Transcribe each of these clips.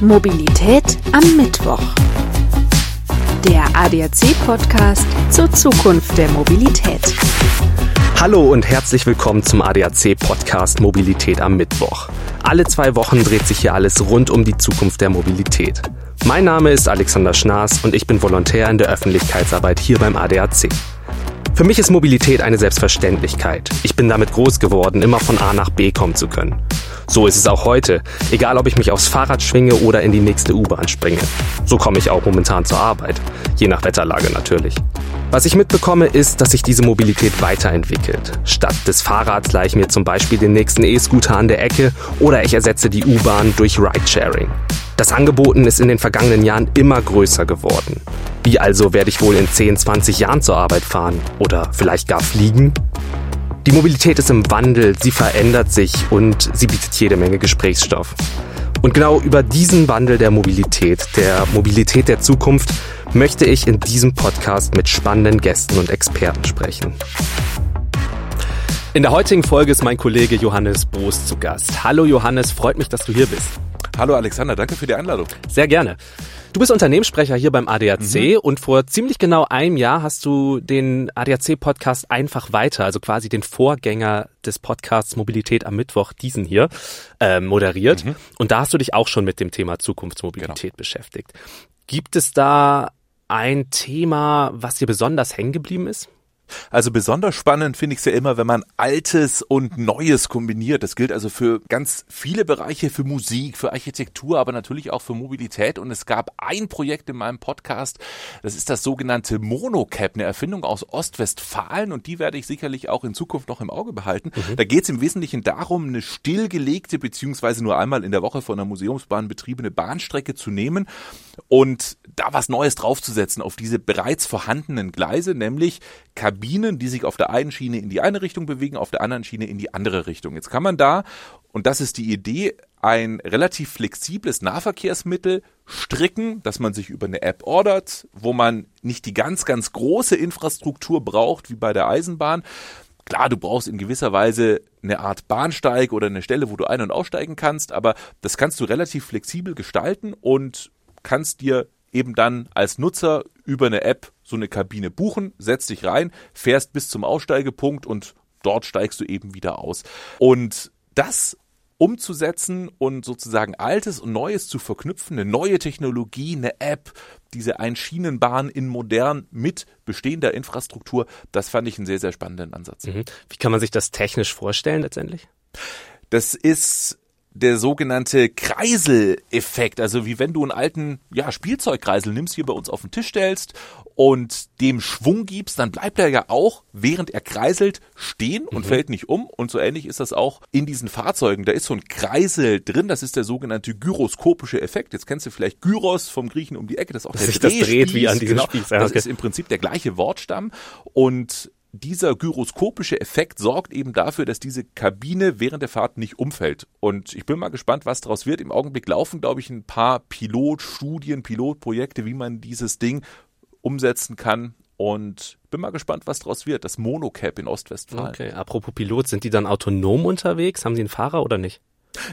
Mobilität am Mittwoch. Der ADAC-Podcast zur Zukunft der Mobilität. Hallo und herzlich willkommen zum ADAC-Podcast Mobilität am Mittwoch. Alle zwei Wochen dreht sich hier alles rund um die Zukunft der Mobilität. Mein Name ist Alexander Schnaas und ich bin Volontär in der Öffentlichkeitsarbeit hier beim ADAC. Für mich ist Mobilität eine Selbstverständlichkeit. Ich bin damit groß geworden, immer von A nach B kommen zu können. So ist es auch heute, egal ob ich mich aufs Fahrrad schwinge oder in die nächste U-Bahn springe. So komme ich auch momentan zur Arbeit, je nach Wetterlage natürlich. Was ich mitbekomme, ist, dass sich diese Mobilität weiterentwickelt. Statt des Fahrrads leih ich mir zum Beispiel den nächsten E-Scooter an der Ecke oder ich ersetze die U-Bahn durch Ridesharing. Das Angeboten ist in den vergangenen Jahren immer größer geworden. Wie also werde ich wohl in 10, 20 Jahren zur Arbeit fahren? Oder vielleicht gar fliegen? Die Mobilität ist im Wandel, sie verändert sich und sie bietet jede Menge Gesprächsstoff. Und genau über diesen Wandel der Mobilität, der Mobilität der Zukunft, möchte ich in diesem Podcast mit spannenden Gästen und Experten sprechen. In der heutigen Folge ist mein Kollege Johannes Boos zu Gast. Hallo Johannes, freut mich, dass du hier bist. Hallo Alexander, danke für die Einladung. Sehr gerne. Du bist Unternehmenssprecher hier beim ADAC mhm. und vor ziemlich genau einem Jahr hast du den ADAC-Podcast einfach weiter, also quasi den Vorgänger des Podcasts Mobilität am Mittwoch, diesen hier, äh, moderiert. Mhm. Und da hast du dich auch schon mit dem Thema Zukunftsmobilität genau. beschäftigt. Gibt es da ein Thema, was dir besonders hängen geblieben ist? Also besonders spannend finde ich es ja immer, wenn man Altes und Neues kombiniert. Das gilt also für ganz viele Bereiche, für Musik, für Architektur, aber natürlich auch für Mobilität. Und es gab ein Projekt in meinem Podcast, das ist das sogenannte Monocap, eine Erfindung aus Ostwestfalen und die werde ich sicherlich auch in Zukunft noch im Auge behalten. Mhm. Da geht es im Wesentlichen darum, eine stillgelegte beziehungsweise nur einmal in der Woche von der Museumsbahn betriebene Bahnstrecke zu nehmen und da was Neues draufzusetzen auf diese bereits vorhandenen Gleise, nämlich Kabinen, die sich auf der einen Schiene in die eine Richtung bewegen, auf der anderen Schiene in die andere Richtung. Jetzt kann man da, und das ist die Idee, ein relativ flexibles Nahverkehrsmittel stricken, dass man sich über eine App ordert, wo man nicht die ganz, ganz große Infrastruktur braucht, wie bei der Eisenbahn. Klar, du brauchst in gewisser Weise eine Art Bahnsteig oder eine Stelle, wo du ein- und aussteigen kannst, aber das kannst du relativ flexibel gestalten und kannst dir eben dann als Nutzer über eine App so eine Kabine buchen, setzt dich rein, fährst bis zum Aussteigepunkt und dort steigst du eben wieder aus. Und das umzusetzen und sozusagen Altes und Neues zu verknüpfen, eine neue Technologie, eine App, diese Einschienenbahn in modern mit bestehender Infrastruktur, das fand ich einen sehr, sehr spannenden Ansatz. Mhm. Wie kann man sich das technisch vorstellen letztendlich? Das ist der sogenannte Kreiseleffekt, also wie wenn du einen alten ja, Spielzeugkreisel nimmst, hier bei uns auf den Tisch stellst und dem Schwung gibst, dann bleibt er ja auch, während er kreiselt, stehen und mhm. fällt nicht um. Und so ähnlich ist das auch in diesen Fahrzeugen. Da ist so ein Kreisel drin, das ist der sogenannte gyroskopische Effekt. Jetzt kennst du vielleicht Gyros vom Griechen um die Ecke, das ist auch das der sich das dreht wie an diesem genau. Spieß. Das ist im Prinzip der gleiche Wortstamm und dieser gyroskopische Effekt sorgt eben dafür, dass diese Kabine während der Fahrt nicht umfällt. Und ich bin mal gespannt, was daraus wird. Im Augenblick laufen, glaube ich, ein paar Pilotstudien, Pilotprojekte, wie man dieses Ding umsetzen kann. Und bin mal gespannt, was daraus wird. Das Monocap in Ostwestfalen. Okay, apropos Pilot, sind die dann autonom unterwegs? Haben sie einen Fahrer oder nicht?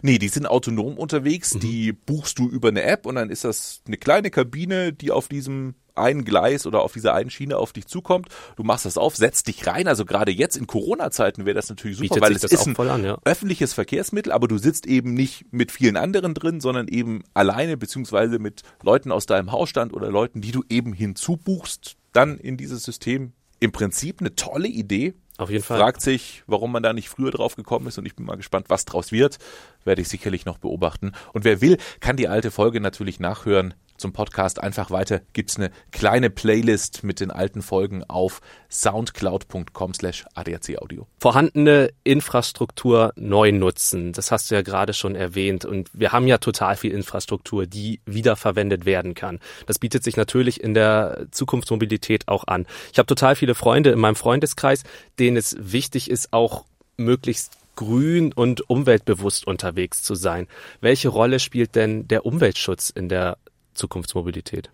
Nee, die sind autonom unterwegs. Mhm. Die buchst du über eine App und dann ist das eine kleine Kabine, die auf diesem ein Gleis oder auf dieser einen Schiene auf dich zukommt. Du machst das auf, setzt dich rein. Also gerade jetzt in Corona-Zeiten wäre das natürlich super, Bietet weil es ist ein an, ja. öffentliches Verkehrsmittel, aber du sitzt eben nicht mit vielen anderen drin, sondern eben alleine beziehungsweise mit Leuten aus deinem Hausstand oder Leuten, die du eben hinzubuchst, dann in dieses System. Im Prinzip eine tolle Idee. Auf jeden Fall. Fragt sich, warum man da nicht früher drauf gekommen ist und ich bin mal gespannt, was draus wird. Werde ich sicherlich noch beobachten. Und wer will, kann die alte Folge natürlich nachhören zum Podcast einfach weiter gibt's eine kleine Playlist mit den alten Folgen auf soundcloud.com slash adacaudio. Vorhandene Infrastruktur neu nutzen, das hast du ja gerade schon erwähnt und wir haben ja total viel Infrastruktur, die wiederverwendet werden kann. Das bietet sich natürlich in der Zukunftsmobilität auch an. Ich habe total viele Freunde in meinem Freundeskreis, denen es wichtig ist, auch möglichst grün und umweltbewusst unterwegs zu sein. Welche Rolle spielt denn der Umweltschutz in der Zukunftsmobilität?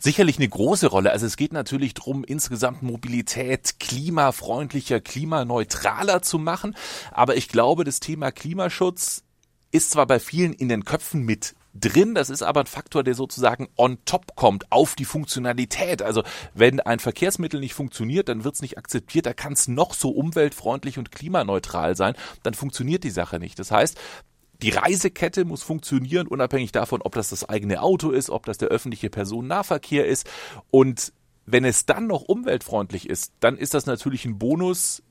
Sicherlich eine große Rolle. Also es geht natürlich darum, insgesamt Mobilität klimafreundlicher, klimaneutraler zu machen. Aber ich glaube, das Thema Klimaschutz ist zwar bei vielen in den Köpfen mit drin. Das ist aber ein Faktor, der sozusagen on top kommt auf die Funktionalität. Also wenn ein Verkehrsmittel nicht funktioniert, dann wird es nicht akzeptiert. Da kann es noch so umweltfreundlich und klimaneutral sein. Dann funktioniert die Sache nicht. Das heißt, die Reisekette muss funktionieren, unabhängig davon, ob das das eigene Auto ist, ob das der öffentliche Personennahverkehr ist. Und wenn es dann noch umweltfreundlich ist, dann ist das natürlich ein Bonus,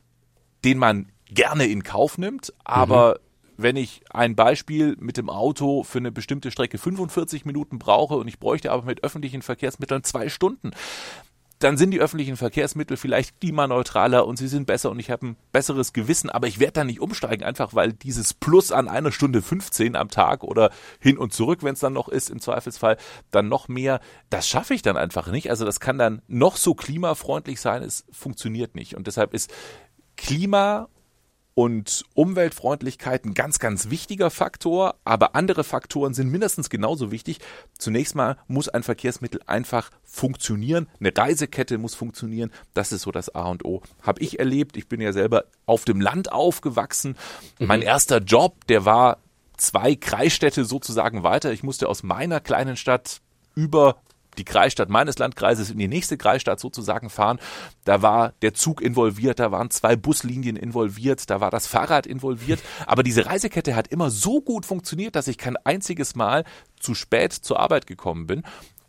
den man gerne in Kauf nimmt, aber mhm wenn ich ein Beispiel mit dem Auto für eine bestimmte Strecke 45 Minuten brauche und ich bräuchte aber mit öffentlichen Verkehrsmitteln zwei Stunden, dann sind die öffentlichen Verkehrsmittel vielleicht klimaneutraler und sie sind besser und ich habe ein besseres Gewissen, aber ich werde da nicht umsteigen, einfach weil dieses Plus an einer Stunde 15 am Tag oder hin und zurück, wenn es dann noch ist, im Zweifelsfall dann noch mehr, das schaffe ich dann einfach nicht. Also das kann dann noch so klimafreundlich sein, es funktioniert nicht. Und deshalb ist Klima und Umweltfreundlichkeit ein ganz, ganz wichtiger Faktor, aber andere Faktoren sind mindestens genauso wichtig. Zunächst mal muss ein Verkehrsmittel einfach funktionieren, eine Reisekette muss funktionieren, das ist so das A und O. Habe ich erlebt, ich bin ja selber auf dem Land aufgewachsen. Mhm. Mein erster Job, der war zwei Kreisstädte sozusagen weiter. Ich musste aus meiner kleinen Stadt über die Kreisstadt meines Landkreises in die nächste Kreisstadt sozusagen fahren. Da war der Zug involviert, da waren zwei Buslinien involviert, da war das Fahrrad involviert. Aber diese Reisekette hat immer so gut funktioniert, dass ich kein einziges Mal zu spät zur Arbeit gekommen bin.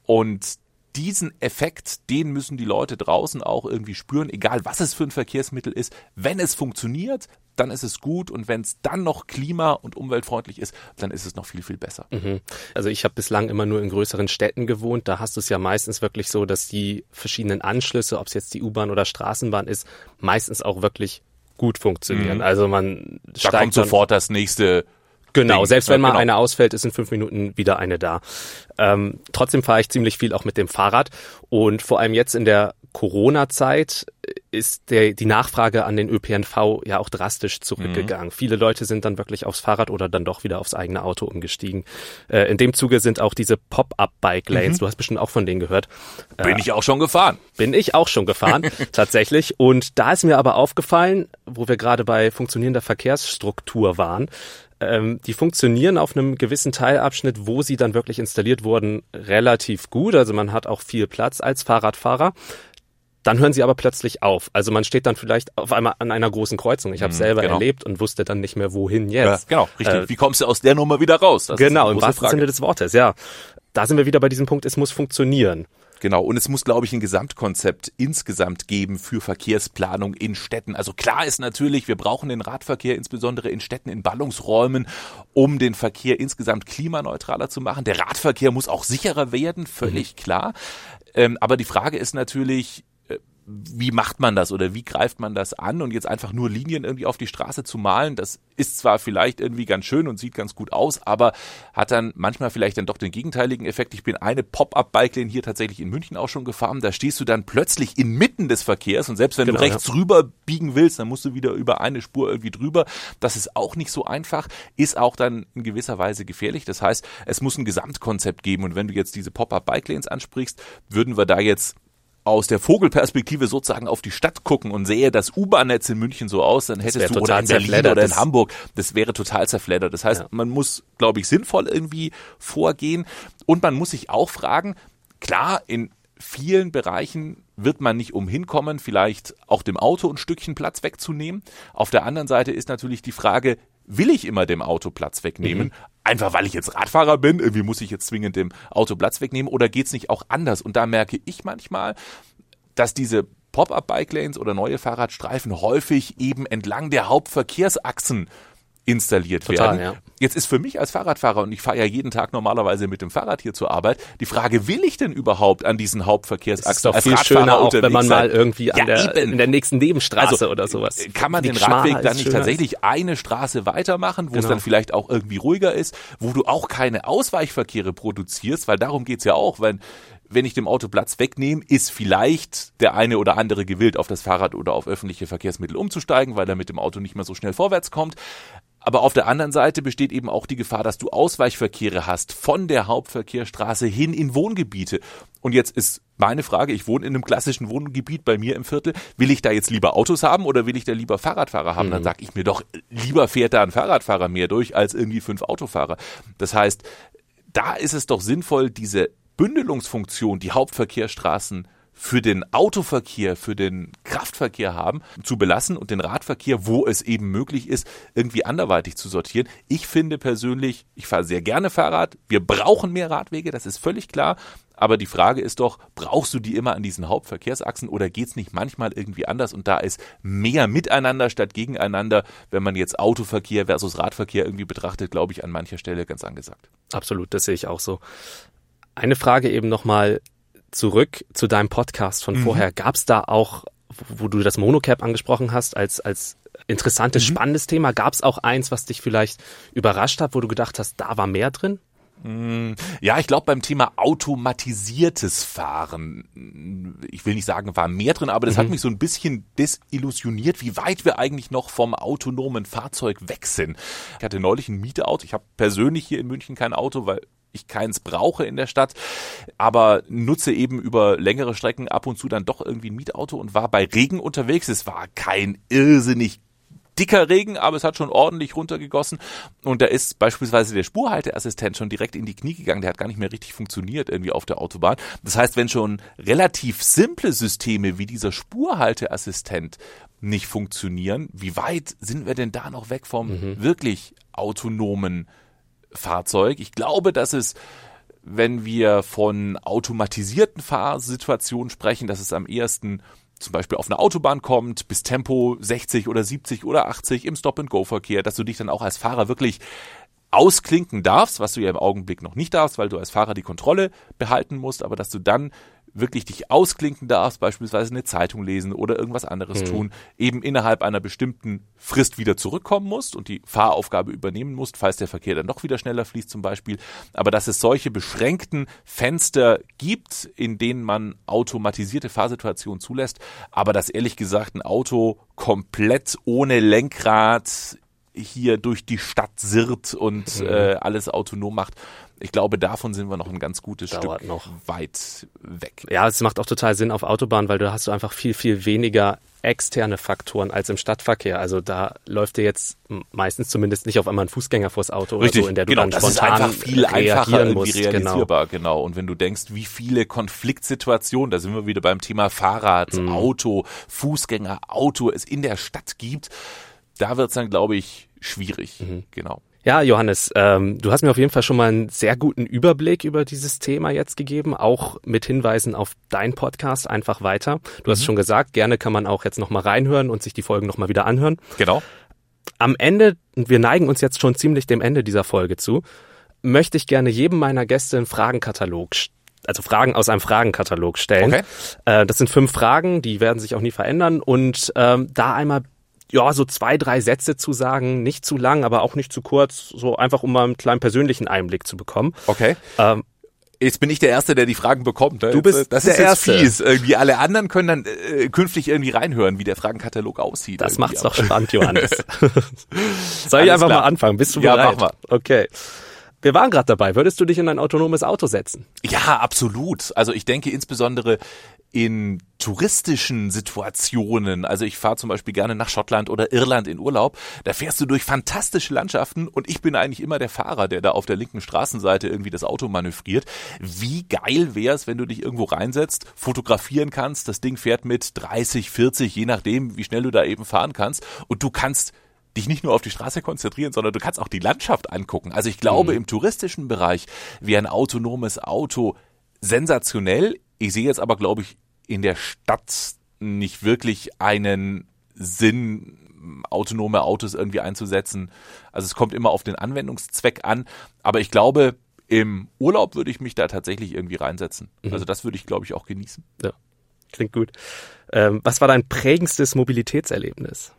Und diesen Effekt, den müssen die Leute draußen auch irgendwie spüren, egal was es für ein Verkehrsmittel ist. Wenn es funktioniert, dann ist es gut und wenn es dann noch klima- und umweltfreundlich ist, dann ist es noch viel, viel besser. Mhm. Also ich habe bislang immer nur in größeren Städten gewohnt. Da hast du es ja meistens wirklich so, dass die verschiedenen Anschlüsse, ob es jetzt die U-Bahn oder Straßenbahn ist, meistens auch wirklich gut funktionieren. Mhm. Also man da steigt kommt sofort das nächste Genau, Ding. selbst wenn mal genau. eine ausfällt, ist in fünf Minuten wieder eine da. Ähm, trotzdem fahre ich ziemlich viel auch mit dem Fahrrad und vor allem jetzt in der Corona-Zeit ist der, die Nachfrage an den ÖPNV ja auch drastisch zurückgegangen. Mhm. Viele Leute sind dann wirklich aufs Fahrrad oder dann doch wieder aufs eigene Auto umgestiegen. Äh, in dem Zuge sind auch diese Pop-up-Bike-Lanes, mhm. du hast bestimmt auch von denen gehört. Bin äh, ich auch schon gefahren. Bin ich auch schon gefahren, tatsächlich. Und da ist mir aber aufgefallen, wo wir gerade bei funktionierender Verkehrsstruktur waren, ähm, die funktionieren auf einem gewissen Teilabschnitt, wo sie dann wirklich installiert wurden, relativ gut. Also man hat auch viel Platz als Fahrradfahrer. Dann hören sie aber plötzlich auf. Also man steht dann vielleicht auf einmal an einer großen Kreuzung. Ich habe mhm, selber genau. erlebt und wusste dann nicht mehr, wohin jetzt. Ja, genau, richtig. Äh, Wie kommst du aus der Nummer wieder raus? Das genau, im wahrsten Frage. Sinne des Wortes, ja. Da sind wir wieder bei diesem Punkt, es muss funktionieren. Genau, und es muss, glaube ich, ein Gesamtkonzept insgesamt geben für Verkehrsplanung in Städten. Also klar ist natürlich, wir brauchen den Radverkehr, insbesondere in Städten, in Ballungsräumen, um den Verkehr insgesamt klimaneutraler zu machen. Der Radverkehr muss auch sicherer werden, völlig mhm. klar. Ähm, aber die Frage ist natürlich, wie macht man das oder wie greift man das an und jetzt einfach nur Linien irgendwie auf die Straße zu malen, das ist zwar vielleicht irgendwie ganz schön und sieht ganz gut aus, aber hat dann manchmal vielleicht dann doch den gegenteiligen Effekt. Ich bin eine Pop-up-Bike-Lane hier tatsächlich in München auch schon gefahren, da stehst du dann plötzlich inmitten des Verkehrs und selbst wenn genau, du rechts ja. rüber biegen willst, dann musst du wieder über eine Spur irgendwie drüber. Das ist auch nicht so einfach, ist auch dann in gewisser Weise gefährlich. Das heißt, es muss ein Gesamtkonzept geben und wenn du jetzt diese Pop-up-Bike-Lanes ansprichst, würden wir da jetzt aus der Vogelperspektive sozusagen auf die Stadt gucken und sehe das U-Bahn-Netz in München so aus, dann hättest du oder in Berlin oder in Hamburg, das wäre total zerfleddert. Das heißt, ja. man muss, glaube ich, sinnvoll irgendwie vorgehen und man muss sich auch fragen, klar, in vielen Bereichen wird man nicht umhin kommen, vielleicht auch dem Auto ein Stückchen Platz wegzunehmen. Auf der anderen Seite ist natürlich die Frage, will ich immer dem Auto Platz wegnehmen? Mhm. Einfach weil ich jetzt Radfahrer bin, irgendwie muss ich jetzt zwingend dem Auto Platz wegnehmen oder geht's nicht auch anders? Und da merke ich manchmal, dass diese Pop-up-Bike-Lanes oder neue Fahrradstreifen häufig eben entlang der Hauptverkehrsachsen installiert Total, werden. Ja. Jetzt ist für mich als Fahrradfahrer, und ich fahre ja jeden Tag normalerweise mit dem Fahrrad hier zur Arbeit, die Frage, will ich denn überhaupt an diesen Hauptverkehrsachsen ist doch als viel Radfahrer schöner auch, wenn man mal irgendwie an der, in der nächsten Nebenstraße also, oder sowas. Kann man den Radweg dann nicht tatsächlich eine Straße weitermachen, wo genau. es dann vielleicht auch irgendwie ruhiger ist, wo du auch keine Ausweichverkehre produzierst, weil darum geht's ja auch, wenn wenn ich dem Auto Platz wegnehme, ist vielleicht der eine oder andere gewillt, auf das Fahrrad oder auf öffentliche Verkehrsmittel umzusteigen, weil er mit dem Auto nicht mehr so schnell vorwärts kommt. Aber auf der anderen Seite besteht eben auch die Gefahr, dass du Ausweichverkehre hast von der Hauptverkehrsstraße hin in Wohngebiete. Und jetzt ist meine Frage, ich wohne in einem klassischen Wohngebiet bei mir im Viertel, will ich da jetzt lieber Autos haben oder will ich da lieber Fahrradfahrer haben? Mhm. Dann sage ich mir doch, lieber fährt da ein Fahrradfahrer mehr durch als irgendwie fünf Autofahrer. Das heißt, da ist es doch sinnvoll, diese Bündelungsfunktion, die Hauptverkehrsstraßen für den Autoverkehr, für den Kraftverkehr haben, zu belassen und den Radverkehr, wo es eben möglich ist, irgendwie anderweitig zu sortieren. Ich finde persönlich, ich fahre sehr gerne Fahrrad. Wir brauchen mehr Radwege, das ist völlig klar. Aber die Frage ist doch, brauchst du die immer an diesen Hauptverkehrsachsen oder geht's nicht manchmal irgendwie anders und da ist mehr miteinander statt gegeneinander, wenn man jetzt Autoverkehr versus Radverkehr irgendwie betrachtet, glaube ich, an mancher Stelle ganz angesagt. Absolut, das sehe ich auch so. Eine Frage eben nochmal zurück zu deinem Podcast von mhm. vorher. Gab es da auch, wo du das Monocap angesprochen hast, als, als interessantes, mhm. spannendes Thema, gab es auch eins, was dich vielleicht überrascht hat, wo du gedacht hast, da war mehr drin? Mm, ja, ich glaube beim Thema automatisiertes Fahren, ich will nicht sagen, war mehr drin, aber das mhm. hat mich so ein bisschen desillusioniert, wie weit wir eigentlich noch vom autonomen Fahrzeug weg sind. Ich hatte neulich ein Mietauto. Ich habe persönlich hier in München kein Auto, weil ich keins brauche in der Stadt, aber nutze eben über längere Strecken ab und zu dann doch irgendwie ein Mietauto und war bei Regen unterwegs. Es war kein irrsinnig dicker Regen, aber es hat schon ordentlich runtergegossen. Und da ist beispielsweise der Spurhalteassistent schon direkt in die Knie gegangen. Der hat gar nicht mehr richtig funktioniert irgendwie auf der Autobahn. Das heißt, wenn schon relativ simple Systeme wie dieser Spurhalteassistent nicht funktionieren, wie weit sind wir denn da noch weg vom mhm. wirklich autonomen Fahrzeug. Ich glaube, dass es wenn wir von automatisierten Fahrsituationen sprechen, dass es am ehesten zum Beispiel auf eine Autobahn kommt, bis Tempo 60 oder 70 oder 80 im Stop-and-Go-Verkehr, dass du dich dann auch als Fahrer wirklich ausklinken darfst, was du ja im Augenblick noch nicht darfst, weil du als Fahrer die Kontrolle behalten musst, aber dass du dann wirklich dich ausklinken darfst, beispielsweise eine Zeitung lesen oder irgendwas anderes mhm. tun, eben innerhalb einer bestimmten Frist wieder zurückkommen musst und die Fahraufgabe übernehmen musst, falls der Verkehr dann doch wieder schneller fließt zum Beispiel. Aber dass es solche beschränkten Fenster gibt, in denen man automatisierte Fahrsituationen zulässt, aber dass ehrlich gesagt ein Auto komplett ohne Lenkrad hier durch die Stadt sirrt und mhm. äh, alles autonom macht. Ich glaube, davon sind wir noch ein ganz gutes Dauert Stück noch. weit weg. Ja, es macht auch total Sinn auf Autobahn, weil du hast du einfach viel, viel weniger externe Faktoren als im Stadtverkehr. Also da läuft dir jetzt meistens zumindest nicht auf einmal ein Fußgänger vors Auto Richtig, oder so, in der du genau, dann das spontan ist einfach viel einfacher musst. Genau. realisierbar, genau. genau. Und wenn du denkst, wie viele Konfliktsituationen, da sind wir wieder beim Thema Fahrrad, mhm. Auto, Fußgänger, Auto es in der Stadt gibt, da wird es dann, glaube ich, schwierig. Mhm. Genau. Ja, Johannes, ähm, du hast mir auf jeden Fall schon mal einen sehr guten Überblick über dieses Thema jetzt gegeben, auch mit Hinweisen auf dein Podcast einfach weiter. Du mhm. hast schon gesagt, gerne kann man auch jetzt nochmal reinhören und sich die Folgen nochmal wieder anhören. Genau. Am Ende, wir neigen uns jetzt schon ziemlich dem Ende dieser Folge zu, möchte ich gerne jedem meiner Gäste einen Fragenkatalog also Fragen aus einem Fragenkatalog stellen. Okay. Äh, das sind fünf Fragen, die werden sich auch nie verändern und ähm, da einmal ja, so zwei, drei Sätze zu sagen, nicht zu lang, aber auch nicht zu kurz, so einfach um mal einen kleinen persönlichen Einblick zu bekommen. Okay. Ähm, Jetzt bin ich der Erste, der die Fragen bekommt. Ne? Du bist das der ist Erste. fies. Irgendwie alle anderen können dann äh, künftig irgendwie reinhören, wie der Fragenkatalog aussieht. Das macht's doch spannend, Johannes. Soll ich einfach klar. mal anfangen? Bist du bereit? Ja, mach mal. Okay. Wir waren gerade dabei. Würdest du dich in ein autonomes Auto setzen? Ja, absolut. Also ich denke insbesondere in touristischen Situationen, also ich fahre zum Beispiel gerne nach Schottland oder Irland in Urlaub, da fährst du durch fantastische Landschaften und ich bin eigentlich immer der Fahrer, der da auf der linken Straßenseite irgendwie das Auto manövriert. Wie geil wär's, wenn du dich irgendwo reinsetzt, fotografieren kannst, das Ding fährt mit 30, 40, je nachdem, wie schnell du da eben fahren kannst und du kannst dich nicht nur auf die Straße konzentrieren, sondern du kannst auch die Landschaft angucken. Also ich glaube, mhm. im touristischen Bereich wäre ein autonomes Auto sensationell. Ich sehe jetzt aber, glaube ich, in der Stadt nicht wirklich einen Sinn, autonome Autos irgendwie einzusetzen. Also es kommt immer auf den Anwendungszweck an. Aber ich glaube, im Urlaub würde ich mich da tatsächlich irgendwie reinsetzen. Mhm. Also das würde ich, glaube ich, auch genießen. Ja, klingt gut. Ähm, was war dein prägendstes Mobilitätserlebnis?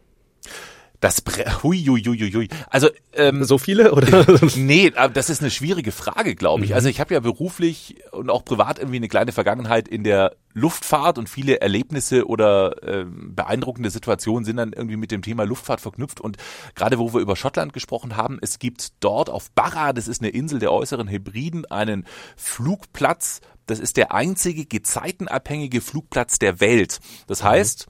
Das Bre hui, hui, hui, hui. Also ähm, so viele oder? nee, das ist eine schwierige Frage, glaube ich. Mhm. Also ich habe ja beruflich und auch privat irgendwie eine kleine Vergangenheit in der Luftfahrt und viele Erlebnisse oder äh, beeindruckende Situationen sind dann irgendwie mit dem Thema Luftfahrt verknüpft. Und gerade wo wir über Schottland gesprochen haben, es gibt dort auf Barra, das ist eine Insel der äußeren Hebriden, einen Flugplatz. Das ist der einzige gezeitenabhängige Flugplatz der Welt. Das heißt,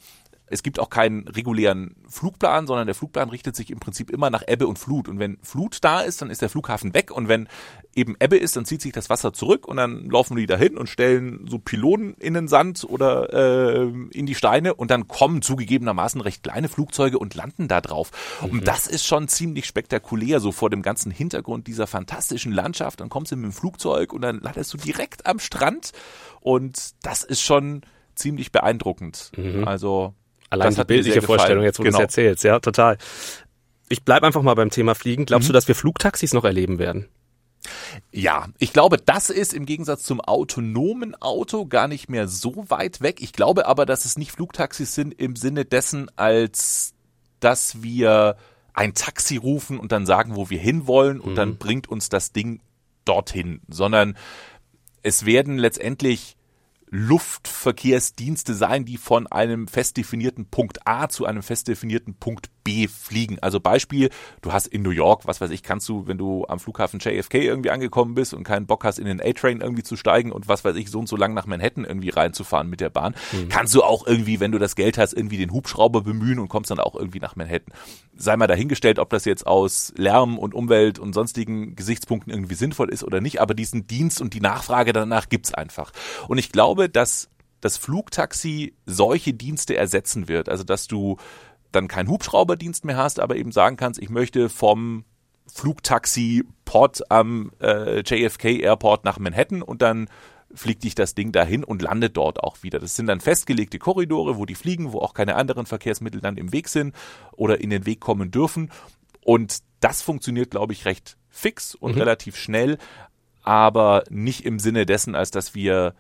es gibt auch keinen regulären Flugplan, sondern der Flugplan richtet sich im Prinzip immer nach Ebbe und Flut. Und wenn Flut da ist, dann ist der Flughafen weg. Und wenn eben Ebbe ist, dann zieht sich das Wasser zurück und dann laufen die dahin und stellen so Pylonen in den Sand oder äh, in die Steine und dann kommen zugegebenermaßen recht kleine Flugzeuge und landen da drauf. Mhm. Und das ist schon ziemlich spektakulär, so vor dem ganzen Hintergrund dieser fantastischen Landschaft. Dann kommst du mit dem Flugzeug und dann landest du direkt am Strand und das ist schon ziemlich beeindruckend. Mhm. Also Allein die bildliche Vorstellung, jetzt wo genau. du es erzählst, ja, total. Ich bleib einfach mal beim Thema Fliegen. Glaubst mhm. du, dass wir Flugtaxis noch erleben werden? Ja, ich glaube, das ist im Gegensatz zum autonomen Auto gar nicht mehr so weit weg. Ich glaube aber, dass es nicht Flugtaxis sind im Sinne dessen, als dass wir ein Taxi rufen und dann sagen, wo wir hinwollen und mhm. dann bringt uns das Ding dorthin, sondern es werden letztendlich Luftverkehrsdienste sein, die von einem fest definierten Punkt A zu einem fest definierten Punkt B fliegen. Also Beispiel, du hast in New York, was weiß ich, kannst du, wenn du am Flughafen JFK irgendwie angekommen bist und keinen Bock hast, in den A-Train irgendwie zu steigen und was weiß ich, so und so lang nach Manhattan irgendwie reinzufahren mit der Bahn, mhm. kannst du auch irgendwie, wenn du das Geld hast, irgendwie den Hubschrauber bemühen und kommst dann auch irgendwie nach Manhattan. Sei mal dahingestellt, ob das jetzt aus Lärm und Umwelt und sonstigen Gesichtspunkten irgendwie sinnvoll ist oder nicht, aber diesen Dienst und die Nachfrage danach gibt's einfach. Und ich glaube, dass das Flugtaxi solche Dienste ersetzen wird. Also, dass du dann keinen Hubschrauberdienst mehr hast, aber eben sagen kannst, ich möchte vom Flugtaxi-Pod am äh, JFK Airport nach Manhattan und dann fliegt dich das Ding dahin und landet dort auch wieder. Das sind dann festgelegte Korridore, wo die fliegen, wo auch keine anderen Verkehrsmittel dann im Weg sind oder in den Weg kommen dürfen. Und das funktioniert, glaube ich, recht fix und mhm. relativ schnell, aber nicht im Sinne dessen, als dass wir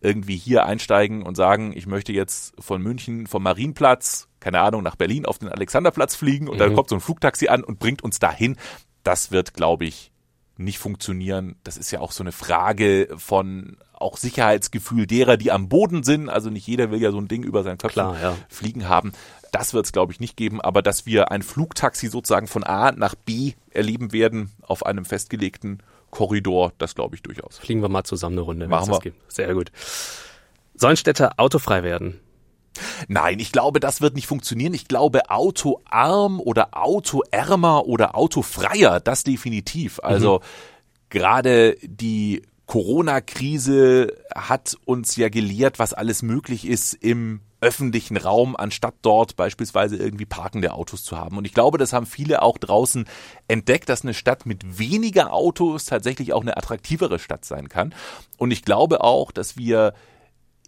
irgendwie hier einsteigen und sagen, ich möchte jetzt von München vom Marienplatz, keine Ahnung, nach Berlin auf den Alexanderplatz fliegen und mhm. dann kommt so ein Flugtaxi an und bringt uns dahin. Das wird, glaube ich, nicht funktionieren. Das ist ja auch so eine Frage von auch Sicherheitsgefühl derer, die am Boden sind. Also nicht jeder will ja so ein Ding über seinen Kopf ja. fliegen haben. Das wird es, glaube ich, nicht geben. Aber dass wir ein Flugtaxi sozusagen von A nach B erleben werden auf einem festgelegten Korridor, das glaube ich durchaus. Fliegen wir mal zusammen eine Runde. Machen wir. Sehr gut. Sollen Städte autofrei werden? Nein, ich glaube, das wird nicht funktionieren. Ich glaube, autoarm oder autoärmer oder autofreier, das definitiv. Also mhm. gerade die Corona-Krise hat uns ja gelehrt, was alles möglich ist im öffentlichen Raum, anstatt dort beispielsweise irgendwie parkende Autos zu haben. Und ich glaube, das haben viele auch draußen entdeckt, dass eine Stadt mit weniger Autos tatsächlich auch eine attraktivere Stadt sein kann. Und ich glaube auch, dass wir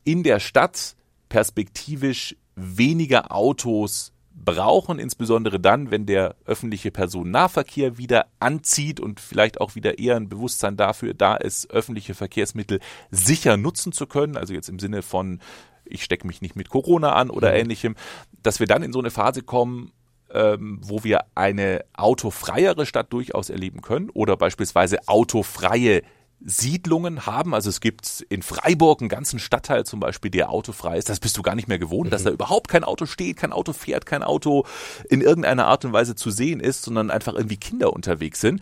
in der Stadt perspektivisch weniger Autos brauchen, insbesondere dann, wenn der öffentliche Personennahverkehr wieder anzieht und vielleicht auch wieder eher ein Bewusstsein dafür da ist, öffentliche Verkehrsmittel sicher nutzen zu können, also jetzt im Sinne von ich stecke mich nicht mit Corona an oder mhm. ähnlichem, dass wir dann in so eine Phase kommen, ähm, wo wir eine autofreiere Stadt durchaus erleben können oder beispielsweise autofreie Siedlungen haben. Also es gibt in Freiburg einen ganzen Stadtteil zum Beispiel, der autofrei ist. Das bist du gar nicht mehr gewohnt, mhm. dass da überhaupt kein Auto steht, kein Auto fährt, kein Auto in irgendeiner Art und Weise zu sehen ist, sondern einfach irgendwie Kinder unterwegs sind.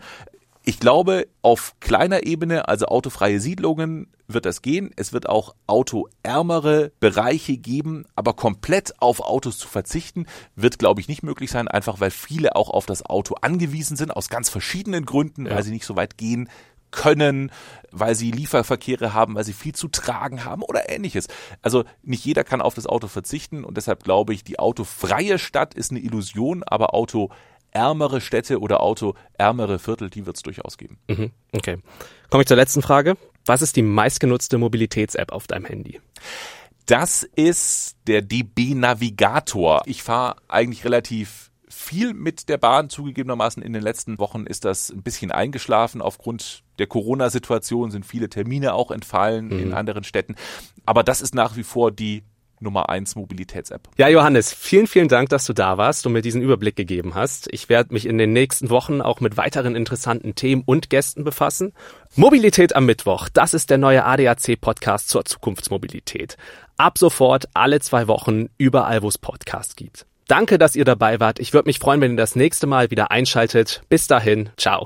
Ich glaube, auf kleiner Ebene, also autofreie Siedlungen, wird das gehen. Es wird auch autoärmere Bereiche geben, aber komplett auf Autos zu verzichten, wird, glaube ich, nicht möglich sein, einfach weil viele auch auf das Auto angewiesen sind, aus ganz verschiedenen Gründen, ja. weil sie nicht so weit gehen können, weil sie Lieferverkehre haben, weil sie viel zu tragen haben oder ähnliches. Also nicht jeder kann auf das Auto verzichten und deshalb glaube ich, die autofreie Stadt ist eine Illusion, aber Auto ärmere Städte oder autoärmere Viertel, die wird es durchaus geben. Mhm, okay. Komme ich zur letzten Frage. Was ist die meistgenutzte Mobilitäts-App auf deinem Handy? Das ist der DB Navigator. Ich fahre eigentlich relativ viel mit der Bahn. Zugegebenermaßen in den letzten Wochen ist das ein bisschen eingeschlafen. Aufgrund der Corona-Situation sind viele Termine auch entfallen mhm. in anderen Städten. Aber das ist nach wie vor die Nummer 1 Mobilitäts-App. Ja, Johannes, vielen, vielen Dank, dass du da warst und mir diesen Überblick gegeben hast. Ich werde mich in den nächsten Wochen auch mit weiteren interessanten Themen und Gästen befassen. Mobilität am Mittwoch, das ist der neue ADAC-Podcast zur Zukunftsmobilität. Ab sofort alle zwei Wochen überall, wo es Podcasts gibt. Danke, dass ihr dabei wart. Ich würde mich freuen, wenn ihr das nächste Mal wieder einschaltet. Bis dahin, ciao.